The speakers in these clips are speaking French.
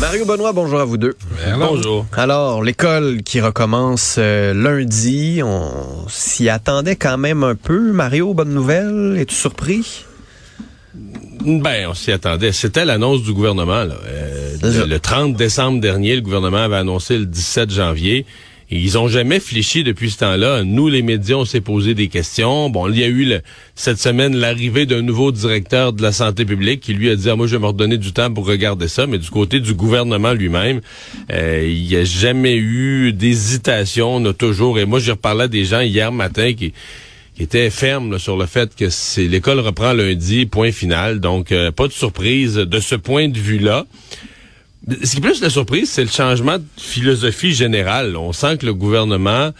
Mario Benoît, bonjour à vous deux. Bonjour. Alors, l'école qui recommence euh, lundi, on s'y attendait quand même un peu. Mario, bonne nouvelle, es-tu surpris? Ben, on s'y attendait. C'était l'annonce du gouvernement. Là. Euh, le, le 30 décembre dernier, le gouvernement avait annoncé le 17 janvier. Ils ont jamais fléchi depuis ce temps-là. Nous, les médias, on s'est posé des questions. Bon, il y a eu cette semaine l'arrivée d'un nouveau directeur de la santé publique qui lui a dit ah, moi je vais me redonner du temps pour regarder ça. Mais du côté du gouvernement lui-même, euh, il n'y a jamais eu d'hésitation. On a toujours. Et moi, j'ai reparlé à des gens hier matin qui qui était ferme là, sur le fait que l'école reprend lundi, point final. Donc, euh, pas de surprise de ce point de vue-là. Ce qui est plus la surprise, c'est le changement de philosophie générale. On sent que le gouvernement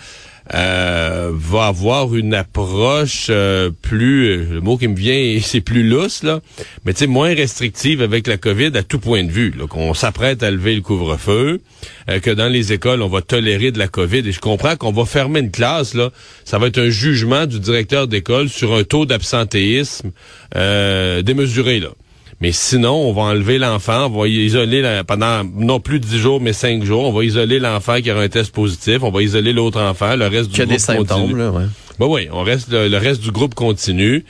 euh, va avoir une approche euh, plus, le mot qui me vient, c'est plus lousse, là, mais tu sais, moins restrictive avec la COVID à tout point de vue. Qu'on s'apprête à lever le couvre-feu, euh, que dans les écoles, on va tolérer de la COVID. Et je comprends qu'on va fermer une classe, là. Ça va être un jugement du directeur d'école sur un taux d'absentéisme euh, démesuré, là. Mais sinon, on va enlever l'enfant, on va isoler la- pendant non plus 10 jours, mais 5 jours. On va isoler l'enfant qui aura un test positif. On va isoler l'autre enfant. Le reste du Qui a groupe des symptômes, continue. là, ouais. Ben oui, on reste le, le reste du groupe continue.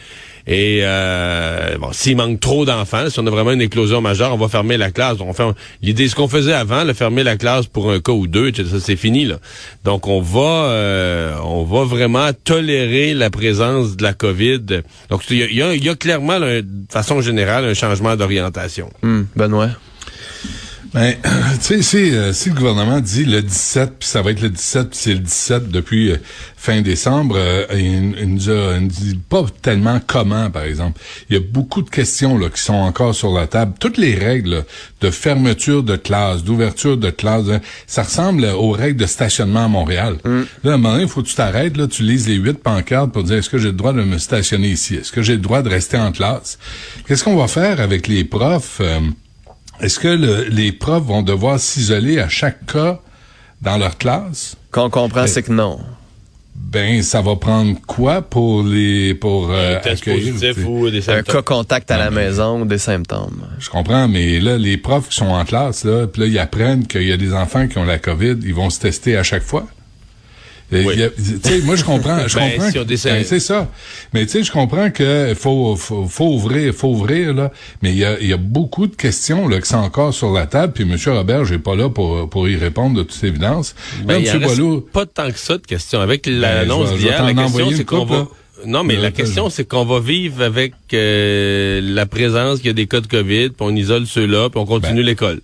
Et euh, bon, s'il manque trop d'enfants, si on a vraiment une éclosion majeure, on va fermer la classe. On fait l'idée, ce qu'on faisait avant, le fermer la classe pour un cas ou deux, ça c'est fini là. Donc on va, euh, on va vraiment tolérer la présence de la COVID. Donc il y a, y a- clairement, de façon générale, un changement d'orientation. Hum, Benoît? Ben, tu sais, si, euh, si le gouvernement dit le 17, puis ça va être le 17, puis c'est le 17 depuis euh, fin décembre, euh, il, il nous a, il nous dit pas tellement comment, par exemple. Il y a beaucoup de questions là, qui sont encore sur la table. Toutes les règles là, de fermeture de classe, d'ouverture de classe, hein, ça ressemble aux règles de stationnement à Montréal. Là, à un moment donné, il faut que tu t'arrêtes, là, tu lises les huit pancartes pour dire est-ce que j'ai le droit de me stationner ici? Est-ce que j'ai le droit de rester en classe? Qu'est-ce qu'on va faire avec les profs? Est-ce que le- les profs vont devoir s'isoler à chaque cas dans leur classe? Qu'on comprend, c'est que non. Ben, ça va prendre quoi pour les pour euh, accueillir, positif tu sais? ou des Un cas contact à la maison ou des symptômes. Je comprends, mais là, les profs qui sont en classe, là, puis là, ils apprennent qu'il y a des enfants qui ont la COVID, ils vont se tester à chaque fois? Et Oui. a- moi, je comprends. Je Ben, comprends si ben, c'est ça. Mais tu sais, je comprends que faut, faut, faut ouvrir, faut ouvrir, là. Mais il y a, y a beaucoup de questions, là, qui sont encore sur la table, puis M. Robert, j'ai pas là pour, pour y répondre de toute évidence. Ben, Là, M. Boileau, pas tant que ça de questions. Avec Ben, l'annonce d'hier, la question, c'est qu'on va... Non, mais Euh, la question, c'est qu'on va vivre avec euh, la présence qu'il y a des cas de COVID, puis on isole ceux-là, puis on continue Ben, l'école.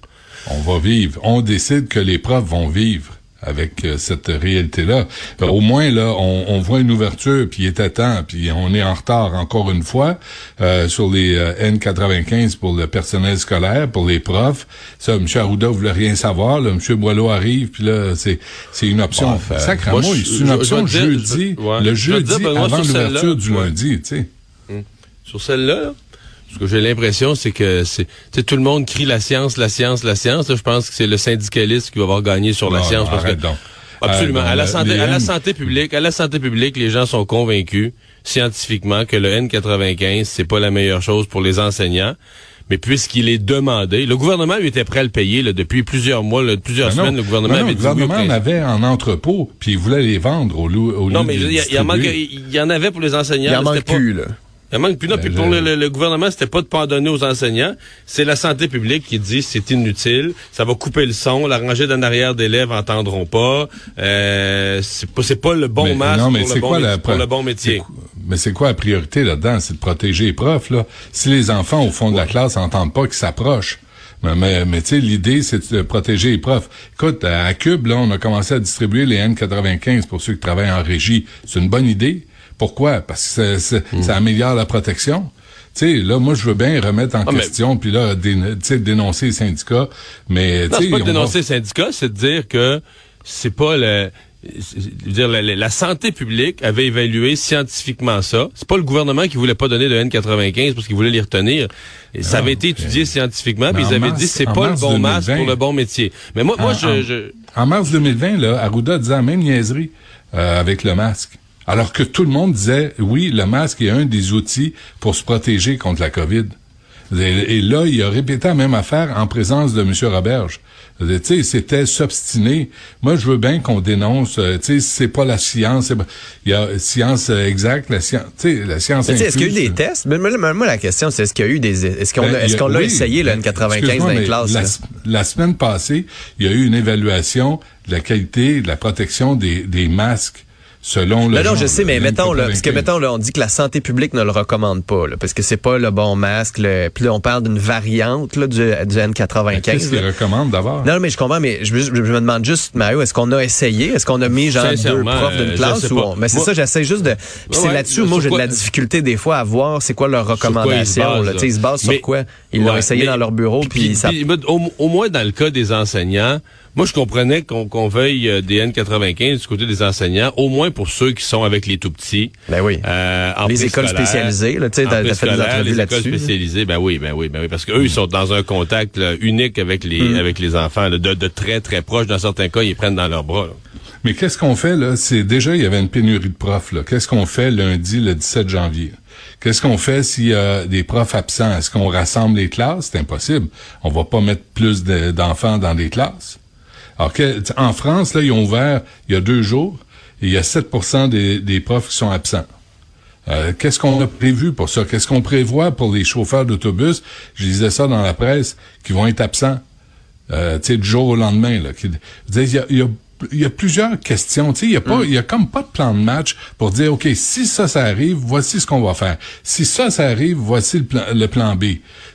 on va vivre. On décide que les profs vont vivre avec euh, cette réalité-là. Euh, Au moins, là, on, on voit une ouverture, puis il est à temps, puis on est en retard encore une fois euh, sur les euh, N95 pour le personnel scolaire, pour les profs. Ça, M. Arruda voulait rien savoir. Là, M. Boileau arrive, puis là, c'est c'est une option. Bon, c'est une option je jeudi, je- ouais. le jeudi dire, avant l'ouverture du ouais. lundi, tu sais. Sur celle-là, là, ce que j'ai l'impression, c'est que c'est, tu sais, tout le monde crie la science, la science, la science. Là, je pense que c'est le syndicaliste qui va avoir gagné sur la Non, science. non, parce que- donc. Absolument. Euh, à la santé, à la santé publique, à la santé publique, les gens sont convaincus scientifiquement que le N95 c'est pas la meilleure chose pour les enseignants. Mais puisqu'il est demandé, le gouvernement lui était prêt à le payer là, depuis plusieurs mois, là, plusieurs Ben non. semaines. Le gouvernement Ben non, avait le dit oui au gouvernement en avait en entrepôt, puis il voulait les vendre au, lieu- au lieu Non, mais il y, en manque- distribuer. il y en avait pour les enseignants. Il en là, manque plus, là. Il manque plus. Non, puis Ben, pour je- le, le- le gouvernement, c'était pas de pardonner aux enseignants. C'est la santé publique qui dit c'est inutile. Ça va couper le son. La rangée d'en arrière d'élèves entendront pas. Euh, c'est pas, c'est pas le bon Mais- masque non, mais pour, c'est le bon, quoi la- pour le bon métier. Mais c'est quoi la priorité là-dedans? C'est de protéger les profs, là. Si les enfants, au fond de la classe, n'entendent pas qu'ils s'approchent, mais, mais, mais tu sais, l'idée, c'est de protéger les profs. Écoute, à Cube, là, on a commencé à distribuer les N95 pour ceux qui travaillent en régie. C'est une bonne idée. Pourquoi? Parce que ça, ça- Hmm. ça améliore la protection. Tu sais, là, moi, je veux bien remettre en Ah, question, puis là, dé- tu sais, dénoncer les syndicats, mais, tu Non, sais, c'est pas de on va- dénoncer le syndicat, c'est de dire que c'est pas le dire, la, la santé publique avait évalué scientifiquement ça. C'est pas le gouvernement qui voulait pas donner de N95 parce qu'il voulait les retenir. Et ça avait été étudié scientifiquement, puis ils avaient dit c'est pas le bon masque pour le bon métier. Mais moi, moi, en, je, je... En mars 2020, là, Arruda disait la même niaiserie euh, avec le masque. Alors que tout le monde disait, oui, le masque est un des outils pour se protéger contre la COVID. Et, là, il a répété la même affaire en présence de M. Roberge. Tu sais, c'était s'obstiner. Moi, je veux bien qu'on dénonce. Tu sais, c'est pas la science. Il y a science exacte, la science. Tu sais, la science. Est-ce qu'il y a eu des tests? Mais moi, la question, c'est est-ce qu'il y a eu des. Est-ce qu'on ben, est-ce qu'on l'a oui, essayé le N95 dans les classes la, la, semaine passée, il y a eu une évaluation de la qualité, de la protection des, des masques selon le. Non, non, je sais, mais mettons, là, parce que mettons, là, on dit que la santé publique ne le recommande pas, là, parce que c'est pas le bon masque. Le, puis là, on parle d'une variante là, du, du N95. Qu'est-ce qu'il recommande d'abord? Non, mais je comprends, mais je, je, me demande juste, Mario, est-ce qu'on a essayé? Est-ce qu'on a mis genre deux profs d'une classe? Ou on... Mais c'est ça, j'essaie juste de. Puis c'est là-dessus, moi, j'ai de la difficulté des fois à voir c'est quoi leur recommandation. Ils, ils se basent sur quoi? Ils l'ont essayé dans leur bureau, puis, ça. au moins dans le cas des enseignants, moi, je comprenais qu'on veuille euh, des N95 du côté des enseignants, au moins pour ceux qui sont avec les tout-petits. Ben oui. Euh, en les écoles spécialisées, là, tu sais, t'as fait des entrevues là-dessus. Les écoles spécialisées, ben oui, ben oui, ben oui, parce qu'eux, ils sont dans un contact unique avec les mm. avec les enfants, de, de, très, très proches. Dans certains cas, ils les prennent dans leurs bras. Mais qu'est-ce qu'on fait, là? C'est déjà, il y avait une pénurie de profs, là. Qu'est-ce qu'on fait lundi, le 17 janvier? Qu'est-ce qu'on fait s'il y a des profs absents? Est-ce qu'on rassemble les classes? C'est impossible. On va pas mettre plus d'enfants dans des classes. Alors, que, en France, là, ils ont ouvert il y a deux jours et il y a 7% des, des profs qui sont absents. Euh, qu'est-ce qu'on a prévu pour ça? Qu'est-ce qu'on prévoit pour les chauffeurs d'autobus? Je disais ça dans la presse, qui vont être absents, euh, tu sais, du jour au lendemain. Là, il, y a, il, y a, il y a plusieurs questions. Tu sais, il y a pas, mm. il y a comme pas de plan de match pour dire, OK, si ça, ça arrive, voici ce qu'on va faire. Si ça, ça arrive, voici le plan, le plan B.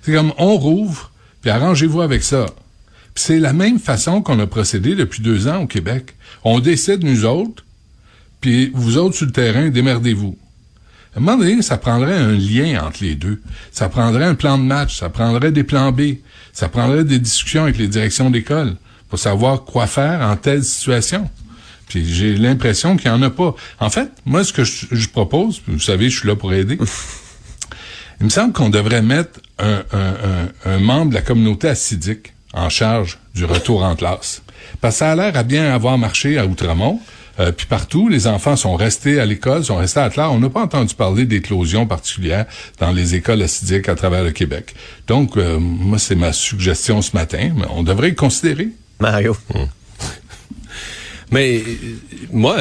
C'est comme, on rouvre, puis arrangez-vous avec ça. C'est la même façon qu'on a procédé depuis deux ans au Québec. On décide, nous autres, puis vous autres sur le terrain, démerdez-vous. À un moment donné, ça prendrait un lien entre les deux. Ça prendrait un plan de match, ça prendrait des plans B, ça prendrait des discussions avec les directions d'école pour savoir quoi faire en telle situation. Puis j'ai l'impression qu'il n'y en a pas. En fait, moi, ce que je, propose, vous savez, je suis là pour aider. Il me semble qu'on devrait mettre un, un membre de la communauté acidique en charge du retour en classe. Parce que ça a l'air à bien avoir marché à Outremont. Euh, puis partout, les enfants sont restés à l'école, sont restés à classe. On n'a pas entendu parler d'éclosion particulière dans les écoles acidiques à travers le Québec. Donc, euh, moi, c'est ma suggestion ce matin. Mais on devrait y considérer. Mario. Hum. Mais moi,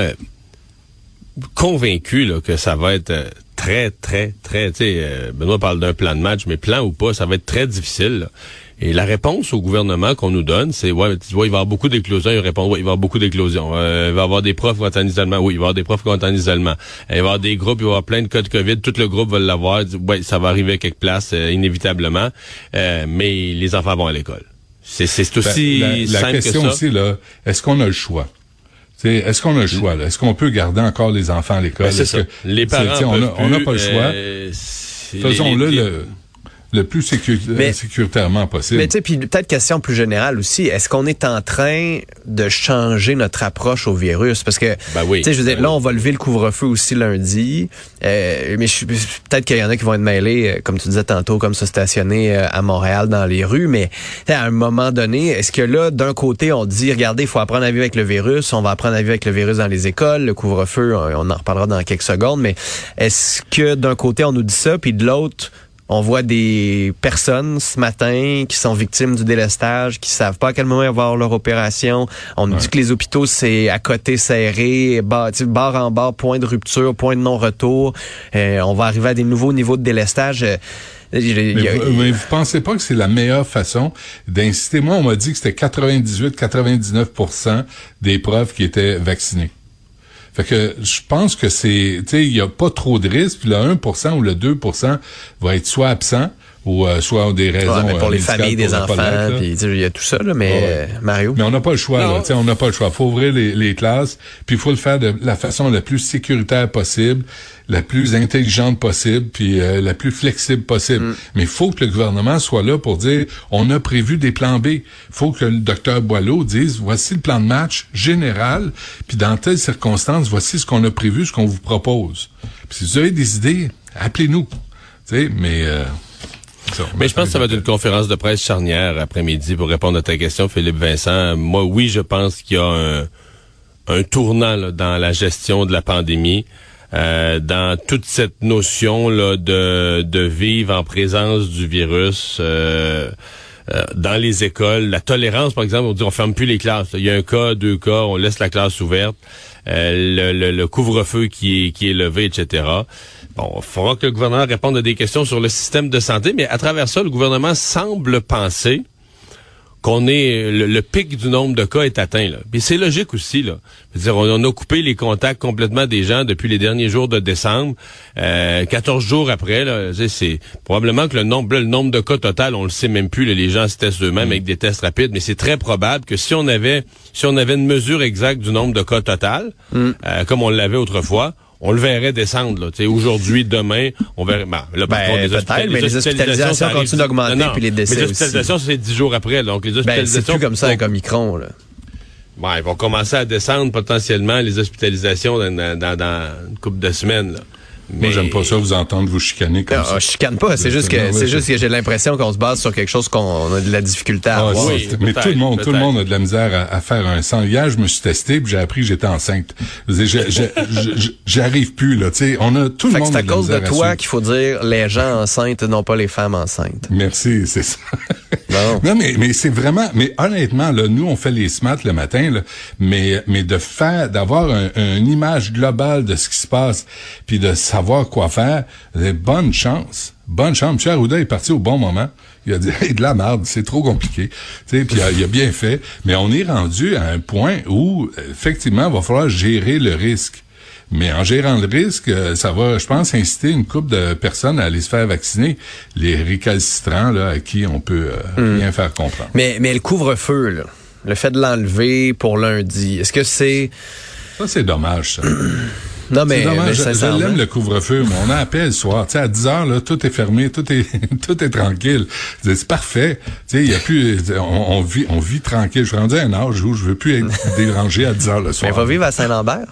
convaincu là, que ça va être euh, très, très, très... Tu sais, Benoît parle d'un plan de match, mais plan ou pas, ça va être très difficile. Là. Et la réponse au gouvernement qu'on nous donne, c'est ouais, tu vois, il va y avoir beaucoup d'éclosions. Il répond ouais, il va y avoir beaucoup d'éclosions. Euh, il va y avoir des profs qui vont être en isolement. Oui, il va y avoir des profs qui vont être en isolement. Il va y avoir des groupes, il va y avoir plein de cas de COVID. Tout le groupe va l'avoir. Ouais, ça va arriver à quelque place euh, inévitablement. Euh, mais les enfants vont à l'école. C'est c'est ben, aussi la, question que ça. aussi là, est-ce qu'on a le choix? Est-ce qu'on a le choix? Est-ce qu'on peut garder encore les enfants à l'école? Ben, c'est ça. Que, les parents on n'a pas le choix. Faisons-le le le plus sécuritairement possible. Mais tu sais, puis peut-être question plus générale aussi, est-ce qu'on est en train de changer notre approche au virus? Parce que, ben oui, tu sais, je veux ben dire, là, on va lever le couvre-feu aussi lundi, euh, mais peut-être qu'il y en a qui vont être mêlés, euh, comme tu disais tantôt, comme se stationner euh, à Montréal dans les rues, mais à un moment donné, est-ce que là, d'un côté, on dit, regardez, il faut apprendre à vivre avec le virus, on va apprendre à vivre avec le virus dans les écoles, le couvre-feu, on en reparlera dans quelques secondes, mais est-ce que d'un côté, on nous dit ça, puis de l'autre, on voit des personnes ce matin qui sont victimes du délestage, qui savent pas à quel moment avoir leur opération. On nous dit que les hôpitaux, c'est à côté serré, barre, en barre, point de rupture, point de non-retour. Euh, on va arriver à des nouveaux niveaux de délestage. Euh, mais, vous, pensez pas que c'est la meilleure façon d'inciter? Moi, on m'a dit que c'était 98-99% des profs qui étaient vaccinés. Fait que je pense que c'est, tu sais, il y a pas trop de risques. Puis le 1% ou le 2% va être soit absent ou euh, soit des raisons Ouais, mais pour euh, les familles des enfants, puis tu sais, il y a tout ça, là, mais Ouais. euh, Mario? Mais on n'a pas le choix, là. Tu sais, on n'a pas le choix. faut ouvrir les, les classes, puis il faut le faire de la façon la plus sécuritaire possible, la plus intelligente possible, puis euh, la plus flexible possible. Mm. Mais il faut que le gouvernement soit là pour dire, on a prévu des plans B. faut que le docteur Boileau dise, voici le plan de match général, puis dans telles circonstances, voici ce qu'on a prévu, ce qu'on vous propose. Puis si vous avez des idées, appelez-nous. Tu sais, mais... euh, Mais je pense que ça va être une conférence de presse charnière après-midi pour répondre à ta question, Philippe Vincent. Moi, oui, je pense qu'il y a un, un tournant là, dans la gestion de la pandémie, euh, dans toute cette notion là, de, de vivre en présence du virus. euh, euh, dans les écoles, la tolérance, par exemple, on dit on ferme plus les classes. Il y a un cas, deux cas, on laisse la classe ouverte. Euh, le, le- le couvre-feu qui est, qui est levé, etc. Bon, il faudra que le gouvernement réponde à des questions sur le système de santé, mais à travers ça, le gouvernement semble penser qu'on est le, le pic du nombre de cas est atteint. Là. Puis c'est logique aussi. Là. Je veux dire, on, on a coupé les contacts complètement des gens depuis les derniers jours de décembre. Euh, 14 jours après, c'est probablement que le nombre, là, le nombre de cas total, on le sait même plus. là, les gens se testent eux-mêmes avec des tests rapides, mais c'est très probable que si on avait si on avait une mesure exacte du nombre de cas total, euh, comme on l'avait autrefois. On le verrait descendre, là. Aujourd'hui, demain, on verrait. Ben, là, par Ben, contre, les hospitalisations- mais les hospitalisations arrive- continuent d'augmenter, puis les décès Mais les hospitalisations, c'est 10 jours après, donc les Ben, hospitalisations. c'est plus comme ça avec Omicron, là. Bon, ils vont commencer à descendre potentiellement les hospitalisations dans- dans une couple de semaines. Là. Moi, j'aime pas ça vous entendre vous chicaner comme Non, ça. je chicane pas, c'est juste que c'est juste que j'ai l'impression qu'on se base sur quelque chose qu'on a de la difficulté à Ah, avoir. Oui, mais tout le monde, tout le monde a de la misère à, à faire un sang. Hier, je me suis testé puis j'ai appris que j'étais enceinte. J'arrive plus là. Tu sais, on a tout le Fait que monde. c'est à de cause de à toi qu'il faut dire les gens enceintes, non pas les femmes enceintes. Merci, c'est ça. Non, mais, mais c'est vraiment, mais honnêtement, là, nous, on fait les smats le matin, là, mais, mais de faire, d'avoir un- une image globale de ce qui se passe, puis de savoir quoi faire, bonne chance. Bonne chance. M. Arruda est parti au bon moment. Il a dit, hey, de la merde, c'est trop compliqué. Puis il il a bien fait. Mais on est rendu à un point où, effectivement, il va falloir gérer le risque. Mais en gérant le risque, euh, ça va, je pense, inciter une couple de personnes à aller se faire vacciner. Les récalcitrants, là, à qui on peut euh, rien faire comprendre. Mais, mais le couvre-feu, là, le fait de l'enlever pour lundi, est-ce que c'est... Ça, c'est dommage, ça. Non, mais, mais Je- je l'aime, le couvre-feu, mais on a appel le soir. Tu sais, à 10 heures, là, tout est fermé, tout est, tout est tranquille. C'est parfait. Tu sais, il y a plus, on, on vit, on vit tranquille. Je suis rendu à un âge où je veux plus être dérangé à 10 heures le Mais soir. va vivre à Saint-Lambert.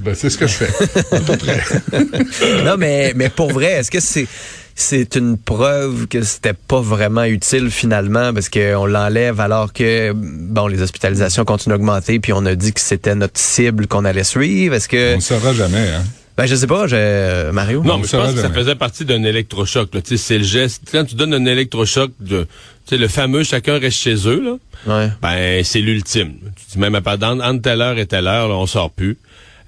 Ben, c'est ce que je fais. À peu près. non, mais, mais pour vrai, est-ce que c'est c'est une preuve que c'était pas vraiment utile finalement parce qu'on l'enlève alors que bon les hospitalisations continuent d'augmenter puis on a dit que c'était notre cible qu'on allait suivre est-ce que On ne saura jamais, hein? ben je sais pas je, Mario? Non, On mais je saura pense que ça faisait partie d'un électrochoc. là. Tu sais, C'est le geste. Quand tu donnes un électrochoc, de, tu sais, le fameux chacun reste chez eux, là, ouais ben c'est l'ultime. Tu dis même à part entre entre telle heure et telle heure, là, on sort plus.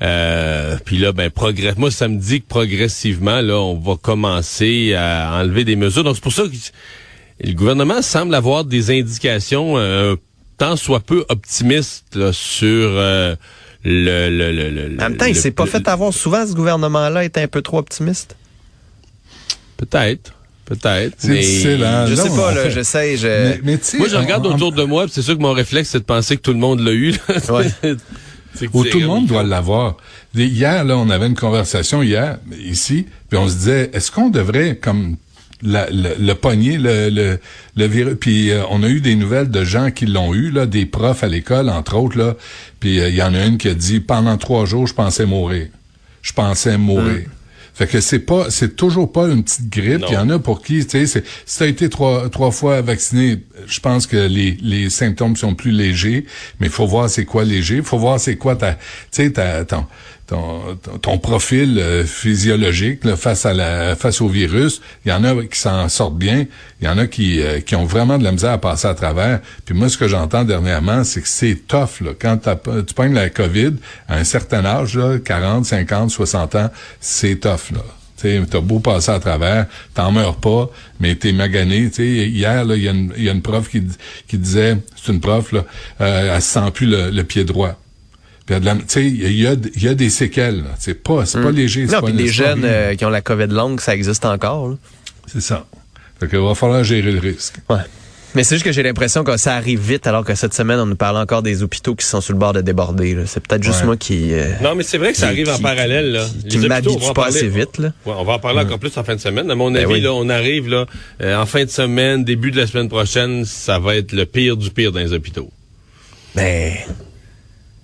Euh, puis là, ben progresse. Moi, ça me dit que progressivement, là, on va commencer à enlever des mesures. Donc c'est pour ça que le gouvernement semble avoir des indications euh, tant soit peu optimistes là, sur euh, le, le, le, le- en même temps il s'est pas fait avoir souvent ce gouvernement là est un peu trop optimiste Peut-être, peut-être. C'est mais- difficile, hein? je sais pas là fait- j'essaie je Mais, mais tu sais, Moi, je regarde on- autour de moi, puis c'est sûr que mon réflexe, c'est de penser que tout le monde l'a eu. là. Ouais. Où tout le monde doit l'avoir. Hier, là, on avait une conversation hier, ici, puis on se disait, est-ce qu'on devrait, comme, la- le, le pogner, le, le, le virus, puis euh, on a eu des nouvelles de gens qui l'ont eu, là, des profs à l'école, entre autres, là, puis euh, il y en a une qui a dit, pendant trois jours, je pensais mourir. Je pensais mourir. Fait que c'est pas, c'est toujours pas une petite grippe. Il y en a pour qui, tu sais, c'est- si t'as été trois, trois fois vacciné, je pense que les, les symptômes sont plus légers, mais il faut voir c'est quoi léger. Faut voir c'est quoi ta, tu sais, ta, ton, ton, ton- profil euh, physiologique là, face à la, face au virus. Il y en a qui s'en sortent bien. Il y en a qui, euh, qui ont vraiment de la misère à passer à travers. Puis moi, ce que j'entends dernièrement, c'est que c'est tough, là. Quand tu pognes la COVID, à un certain âge, là, 40, 50, 60 ans, c'est tough, là. T'as beau passer à travers, t'en meurs pas, mais t'es magané. Tu sais, hier, il y, a une- il y a une prof qui, qui disait, c'est une prof, là, euh, elle se sent plus le, le pied droit. Puis, il y a de la- tu sais, il y a, il y a des séquelles. C'est pas, c'est pas léger. c'est non pas des jeunes euh, qui ont la covid longue ça existe encore. C'est ça. Fait qu'il va falloir gérer le risque. Ouais. Mais c'est juste que j'ai l'impression que ça arrive vite, alors que cette semaine, on nous parle encore des hôpitaux qui sont sur le bord de déborder. C'est peut-être juste Ouais. moi qui... euh, Non, mais c'est vrai que ça qui- arrive en parallèle. Là. qui- hôpitaux, m'habitue on va en pas parler- assez vite, là. Ouais, on va en parler encore plus en fin de semaine. À mon Ben avis, oui. là, on arrive là euh, en fin de semaine, début de la semaine prochaine, ça va être le pire du pire dans les hôpitaux. Ben...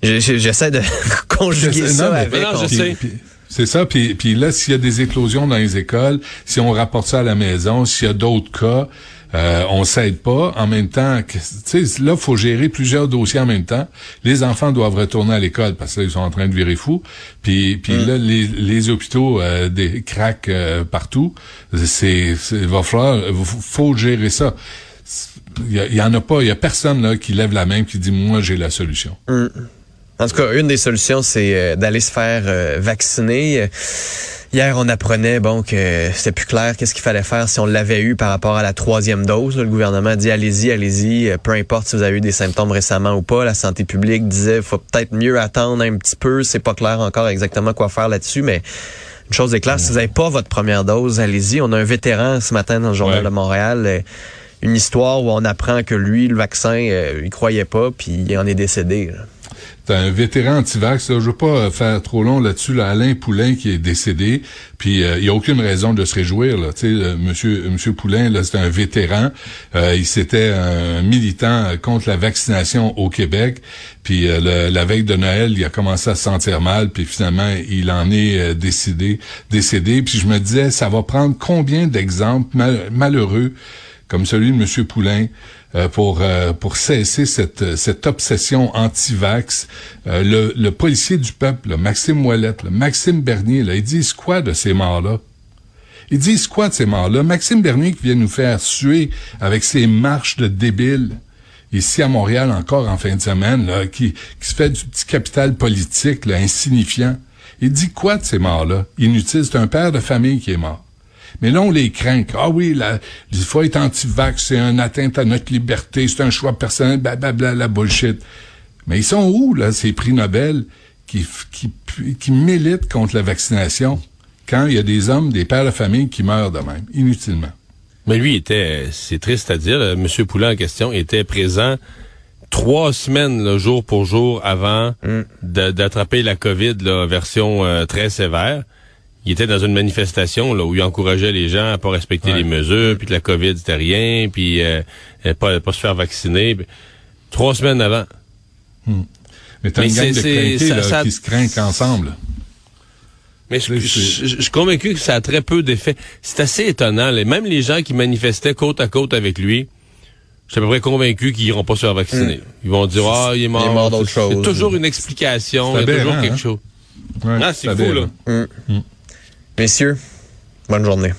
je- je- J'essaie de conjuguer ça non, mais- avec... Non, je Puis- sais. puis- C'est ça. Puis, puis là, s'il y a des éclosions dans les écoles, si on rapporte ça à la maison, s'il y a d'autres cas, euh, on s'aide pas. En même temps, que- tu sais, là, faut gérer plusieurs dossiers en même temps. Les enfants doivent retourner à l'école parce qu'ils sont en train de virer fous. Puis, puis là, les, les hôpitaux euh, des craquent euh, partout. C'est, c'est, il va falloir, faut gérer ça. Il y, en a pas, il y a personne là qui lève la main qui dit moi j'ai la solution. En tout cas, une des solutions, c'est euh, d'aller se faire euh, vacciner. Hier, on apprenait bon que c'était plus clair qu'est-ce qu'il fallait faire si on l'avait eu par rapport à la troisième dose. Le gouvernement a dit allez-y, allez-y, euh, peu importe si vous avez eu des symptômes récemment ou pas. La santé publique disait faut peut-être mieux attendre un petit peu. C'est pas clair encore exactement quoi faire là-dessus, mais une chose est claire, si vous n'avez pas votre première dose, allez-y. On a un vétéran ce matin dans le journal Ouais. de Montréal. une histoire où on apprend que lui, le vaccin, euh, il croyait pas, puis il en est décédé. là. T'as un vétéran anti-vax, je veux pas euh, faire trop long là-dessus, là, Alain Poulain qui est décédé, puis euh, il y a aucune raison de se réjouir. Là. Tu sais, euh, monsieur, monsieur Poulain, là, c'est un vétéran. Euh, il s'était un militant euh, contre la vaccination au Québec. Puis euh, la veille de Noël, il a commencé à se sentir mal, puis finalement, il en est euh, décidé, décédé. Puis je me disais, ça va prendre combien d'exemples mal- malheureux comme celui de M. Poulain, euh, pour euh, pour cesser cette cette obsession anti-vax. Euh, le, le policier du peuple, là, Maxime Moellette, là, Maxime Bernier, là, ils disent quoi de ces morts-là? Ils disent quoi de ces morts-là? Maxime Bernier qui vient nous faire suer avec ses marches de débiles ici à Montréal encore en fin de semaine, là, qui, qui se fait du petit capital politique là, insignifiant. Il dit quoi de ces morts-là? Inutile, c'est un père de famille qui est mort. Mais là, on les craint. Ah oui, la, il faut être anti-vax, c'est un atteinte à notre liberté, c'est un choix personnel, blablabla, la bullshit. Mais ils sont où, là, ces prix Nobel qui, qui, qui militent contre la vaccination quand il y a des hommes, des pères de famille qui meurent de même, inutilement? Mais lui était, c'est triste à dire, là, M. Poulain en question était présent trois semaines, là, jour pour jour, avant de- d'attraper la COVID, là, version euh, très sévère. Il était dans une manifestation là, où il encourageait les gens à pas respecter Ouais. les mesures, puis que la COVID c'était rien, puis euh, euh, pas, pas se faire vacciner. Puis Trois semaines avant. Mais t'as une gang de crinqués, ça- là, ça- qui se craignent ensemble. Mais je, C'est- je- je- je suis convaincu que ça a très peu d'effet. C'est assez étonnant. là. Même les gens qui manifestaient côte à côte avec lui, je suis à peu près convaincu qu'ils iront pas se faire vacciner. Ils vont dire, ah, il est mort. Hmm. mort d'autre chose. C'est toujours une explication. C'est Il y a toujours quelque hein? chose. Ouais, Ah, c'est fou, là. Messieurs, bonne journée.